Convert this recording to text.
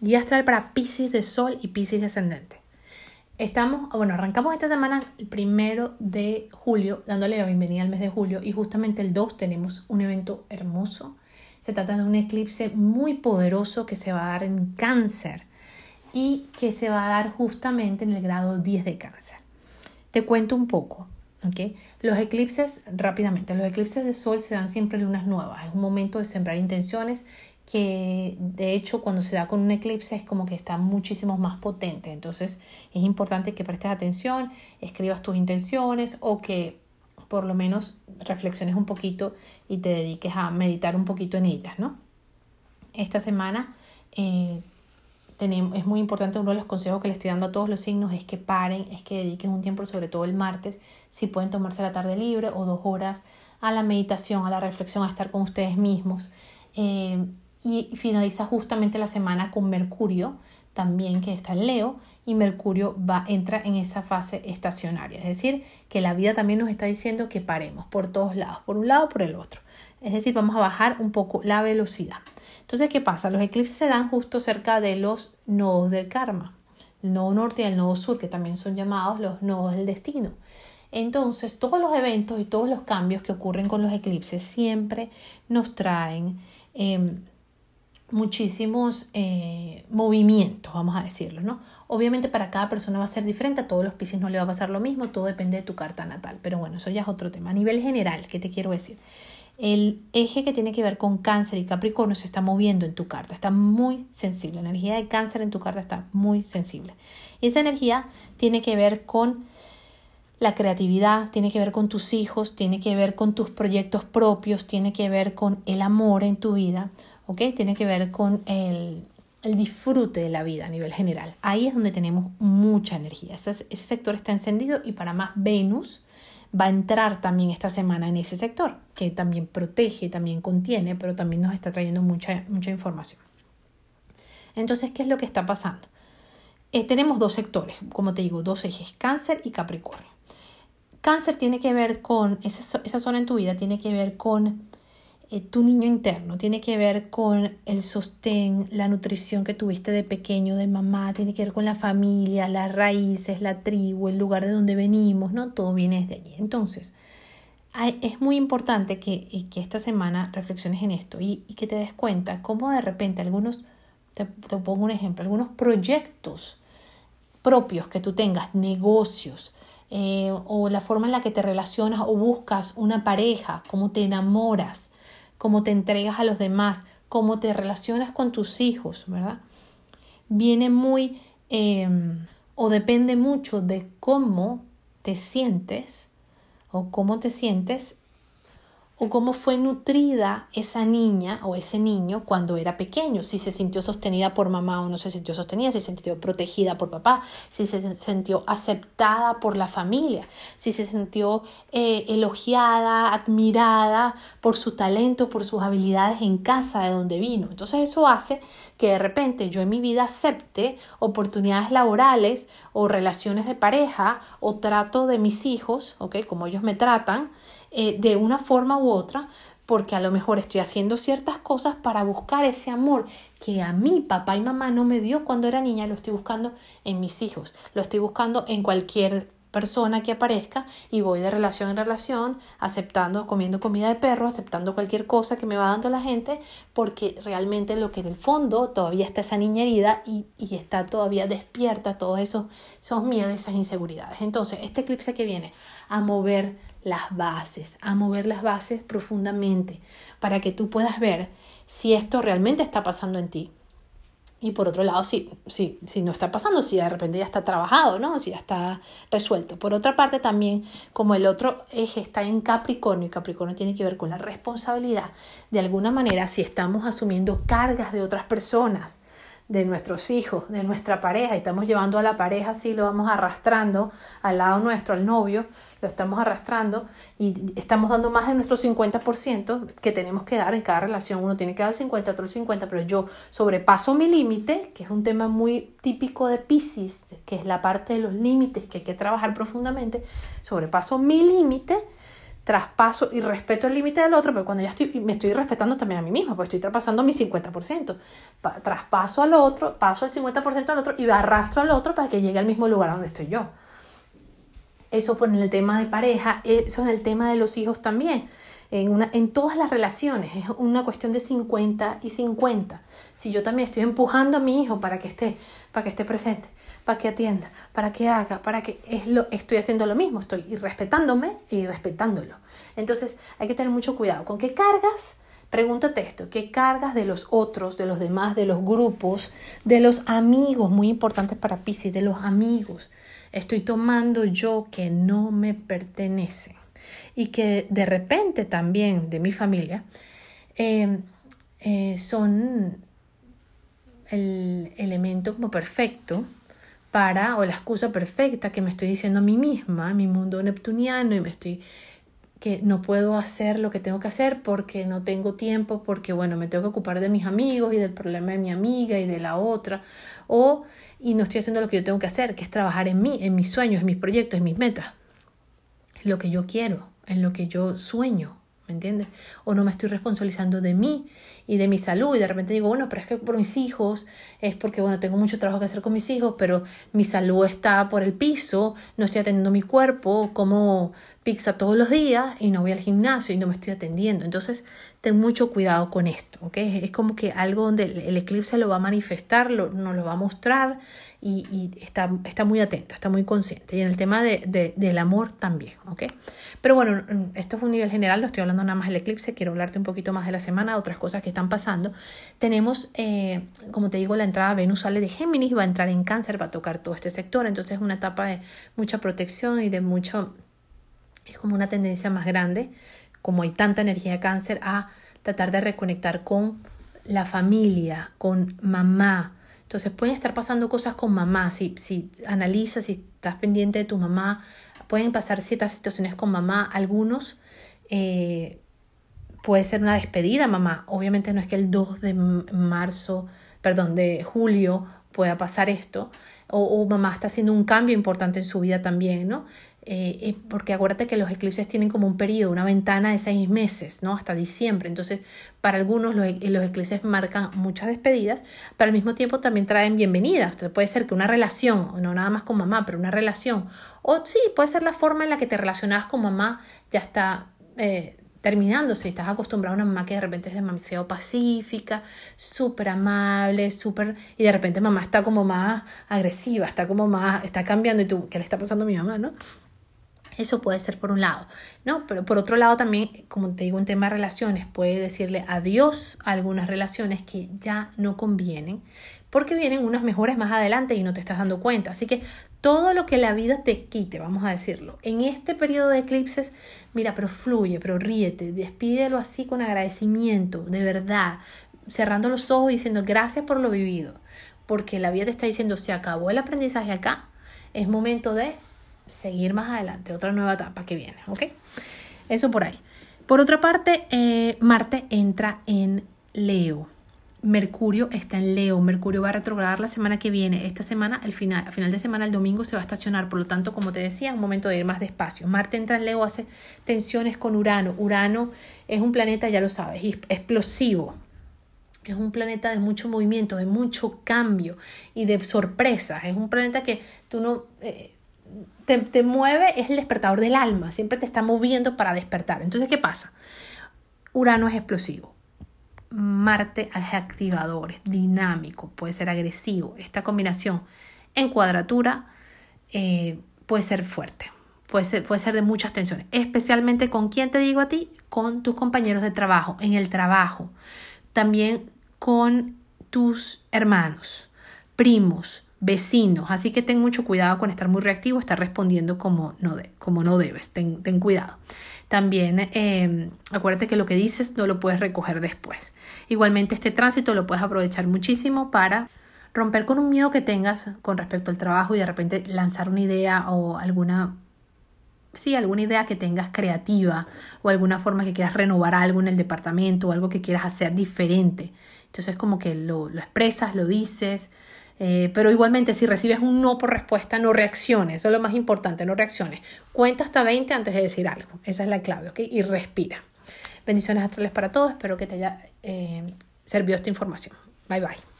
Guía astral para Pisces de Sol y Pisces descendente. Estamos, bueno, arrancamos esta semana el primero de julio, dándole la bienvenida al mes de julio y justamente el 2 tenemos un evento hermoso. Se trata de un eclipse muy poderoso que se va a dar en cáncer y que se va a dar justamente en el grado 10 de cáncer. Te cuento un poco. ¿okay? Los eclipses, rápidamente, los eclipses de sol se dan siempre en lunas nuevas. Es un momento de sembrar intenciones que de hecho cuando se da con un eclipse es como que está muchísimo más potente. Entonces es importante que prestes atención, escribas tus intenciones o que por lo menos reflexiones un poquito y te dediques a meditar un poquito en ellas, ¿no? Esta semana eh, tenemos, es muy importante, uno de los consejos que le estoy dando a todos los signos es que paren, es que dediquen un tiempo, sobre todo el martes, si pueden tomarse la tarde libre o dos horas a la meditación, a la reflexión, a estar con ustedes mismos. Eh, y finaliza justamente la semana con Mercurio, también que está en Leo, y Mercurio va, entra en esa fase estacionaria. Es decir, que la vida también nos está diciendo que paremos por todos lados, por un lado por el otro. Es decir, vamos a bajar un poco la velocidad. Entonces, ¿qué pasa? Los eclipses se dan justo cerca de los nodos del karma, el nodo norte y el nodo sur, que también son llamados los nodos del destino. Entonces, todos los eventos y todos los cambios que ocurren con los eclipses siempre nos traen em, muchísimos eh, movimientos, vamos a decirlo, ¿no? Obviamente para cada persona va a ser diferente, a todos los piscis no le va a pasar lo mismo, todo depende de tu carta natal, pero bueno, eso ya es otro tema. A nivel general, ¿qué te quiero decir? El eje que tiene que ver con cáncer y capricornio se está moviendo en tu carta, está muy sensible, la energía de cáncer en tu carta está muy sensible. Y esa energía tiene que ver con la creatividad, tiene que ver con tus hijos, tiene que ver con tus proyectos propios, tiene que ver con el amor en tu vida tiene que ver con el, disfrute de la vida a nivel general. Ahí es donde tenemos mucha energía. Ese, ese, sector está encendido y para más Venus va a entrar también esta semana en ese sector, que también protege, también contiene, pero también nos está trayendo mucha, mucha información. Entonces, ¿qué es lo que está pasando? Eh, tenemos dos sectores, como te digo, dos ejes, cáncer y capricornio. Cáncer tiene que ver con, esa, esa zona en tu vida tiene que ver con eh, tu niño interno, tiene que ver con el sostén, la nutrición que tuviste de pequeño, de mamá, tiene que ver con la familia, las raíces, la tribu, el lugar de donde venimos, ¿no? Todo viene desde allí. Entonces, es muy importante que, eh, que, esta semana reflexiones en esto y, que te des cuenta cómo de repente algunos, te, pongo un ejemplo, algunos proyectos propios que tú tengas, negocios, eh, o la forma en la que te relacionas o buscas una pareja, cómo te enamoras, cómo te entregas a los demás, cómo te relacionas con tus hijos, ¿verdad? Viene muy em, o depende mucho de cómo te sientes o cómo te sientes o cómo fue nutrida esa niña o ese niño cuando era pequeño, si se sintió sostenida por mamá o no se sintió sostenida, si se sintió protegida por papá, si se sintió aceptada por la familia, si se sintió eh, elogiada, admirada por su talento, por sus habilidades en casa de donde vino. Entonces eso hace que de repente yo en mi vida acepte oportunidades laborales o relaciones de pareja o trato de mis hijos, ¿ok? Como ellos me tratan, eh, de una forma u otra, porque a lo mejor estoy haciendo ciertas cosas para buscar ese amor que a mí papá y mamá no me dio cuando era niña, lo estoy buscando en mis hijos, lo estoy buscando en cualquier persona que aparezca y voy de relación en relación, aceptando, comiendo comida de perro, aceptando cualquier cosa que me va dando la gente, porque realmente lo que en el fondo todavía está esa niña herida y, y está todavía despierta todos esos, esos miedos, esas inseguridades. Entonces, este eclipse que viene a mover las bases, a mover las bases profundamente, para que tú puedas ver si esto realmente está pasando en ti, y por otro lado, si, si, si no está pasando, si de repente ya está trabajado, ¿no? Si ya está resuelto. Por otra parte, también, como el otro eje está en Capricornio, y Capricornio tiene que ver con la responsabilidad, de alguna manera, si estamos asumiendo cargas de otras personas, de nuestros hijos, de nuestra pareja, y estamos llevando a la pareja así, lo vamos arrastrando al lado nuestro, al novio, lo estamos arrastrando y estamos dando más de nuestro 50% que tenemos que dar en cada relación. Uno tiene que dar el 50, otro el 50, pero yo sobrepaso mi límite, que es un tema muy típico de Pisces, que es la parte de los límites que hay que trabajar profundamente, sobrepaso mi límite traspaso y respeto el límite del otro, pero cuando ya estoy, me estoy respetando también a mí misma, pues estoy traspasando mi 50%. traspaso al otro, paso el 50% al otro y arrastro al otro para que llegue al mismo lugar donde estoy yo. Eso pues en el tema de pareja, eso en el tema de los hijos también. En, una, en todas las relaciones es una cuestión de 50 y 50. Si yo también estoy empujando a mi hijo para que esté, para que esté presente, para que atienda, para que haga, para que es lo, estoy haciendo lo mismo, estoy respetándome y respetándolo. Entonces hay que tener mucho cuidado. ¿Con qué cargas? Pregúntate esto, ¿qué cargas de los otros, de los demás, de los grupos, de los amigos, muy importantes para Pisces, de los amigos, estoy tomando yo que no me pertenece? Y que de repente también de mi familia eh, eh, son el elemento como perfecto para, o la excusa perfecta que me estoy diciendo a mí misma, mi mundo neptuniano, y me estoy que no puedo hacer lo que tengo que hacer porque no tengo tiempo, porque bueno, me tengo que ocupar de mis amigos y del problema de mi amiga y de la otra, o y no estoy haciendo lo que yo tengo que hacer, que es trabajar en mí, en mis sueños, en mis proyectos, en mis metas, lo que yo quiero, en lo que yo sueño. ¿me entiendes? O no me estoy responsabilizando de mí y de mi salud y de repente digo, bueno, pero es que por mis hijos, es porque, bueno, tengo mucho trabajo que hacer con mis hijos, pero mi salud está por el piso, no estoy atendiendo mi cuerpo, como pizza todos los días y no voy al gimnasio y no me estoy atendiendo. Entonces, ten mucho cuidado con esto, ¿ok? Es como que algo donde el eclipse lo va a manifestar, lo, nos lo va a mostrar y, está, está, muy atenta, está muy consciente. Y en el tema de, del amor también, ¿ok? Pero bueno, esto es un nivel general, no estoy hablando nada más del eclipse, quiero hablarte un poquito más de la semana, otras cosas que están pasando. Tenemos, eh, como te digo, la entrada Venus sale de Géminis, va a entrar en cáncer, va a tocar todo este sector, entonces es una etapa de mucha protección y de mucho, es como una tendencia más grande, como hay tanta energía de cáncer, a tratar de reconectar con la familia, con mamá, entonces pueden estar pasando cosas con mamá, si, si analizas, si estás pendiente de tu mamá, pueden pasar ciertas situaciones con mamá, algunos eh, puede ser una despedida mamá, obviamente no es que el 2 de marzo, perdón, de julio pueda pasar esto, o, mamá está haciendo un cambio importante en su vida también, ¿no? Eh, eh, porque acuérdate que los eclipses tienen como un periodo, una ventana de seis meses, ¿no? Hasta diciembre. Entonces, para algunos los, e, los eclipses marcan muchas despedidas, pero al mismo tiempo también traen bienvenidas. Entonces, puede ser que una relación, no nada más con mamá, pero una relación, o sí, puede ser la forma en la que te relacionas con mamá, ya está eh, terminándose. Estás acostumbrado a una mamá que de repente es demasiado pacífica, súper amable, súper... Y de repente mamá está como más agresiva, está como más... Está cambiando y tú, ¿qué le está pasando a mi mamá, no? Eso puede ser por un lado, ¿no? Pero por otro lado también, como te digo, un tema de relaciones, puede decirle adiós a algunas relaciones que ya no convienen, porque vienen unas mejores más adelante y no te estás dando cuenta. Así que todo lo que la vida te quite, vamos a decirlo, en este periodo de eclipses, mira, pero fluye, pero ríete, despídelo así con agradecimiento, de verdad, cerrando los ojos y diciendo gracias por lo vivido, porque la vida te está diciendo se acabó el aprendizaje acá, es momento de seguir más adelante, otra nueva etapa que viene, ¿ok? Eso por ahí. Por otra parte, eh, Marte entra en Leo. Mercurio está en Leo. Mercurio va a retrogradar la semana que viene. Esta semana, al final, al final de semana, el domingo, se va a estacionar. Por lo tanto, como te decía, un momento de ir más despacio. Marte entra en Leo, hace tensiones con Urano. Urano es un planeta, ya lo sabes, explosivo. Es un planeta de mucho movimiento, de mucho cambio y de sorpresas. Es un planeta que tú no... Eh, te, mueve, es el despertador del alma, siempre te está moviendo para despertar. Entonces, ¿qué pasa? Urano es explosivo. Marte es activador, dinámico, puede ser agresivo. Esta combinación en cuadratura eh, puede ser fuerte, puede ser, puede ser de muchas tensiones, especialmente con quién te digo a ti, con tus compañeros de trabajo, en el trabajo, también con tus hermanos, primos, vecinos. Así que ten mucho cuidado con estar muy reactivo, estar respondiendo como no, de, como no debes. Ten, ten cuidado. También eh, acuérdate que lo que dices no lo puedes recoger después. Igualmente este tránsito lo puedes aprovechar muchísimo para romper con un miedo que tengas con respecto al trabajo y de repente lanzar una idea o alguna sí, alguna idea que tengas creativa o alguna forma que quieras renovar algo en el departamento o algo que quieras hacer diferente. Entonces como que lo, lo expresas, lo dices, Eh, pero igualmente, si recibes un no por respuesta, no reacciones. Eso es lo más importante, no reacciones. Cuenta hasta 20 antes de decir algo. Esa es la clave, ¿ok? Y respira. Bendiciones astrales para todos. Espero que te haya eh, servido esta información. Bye bye.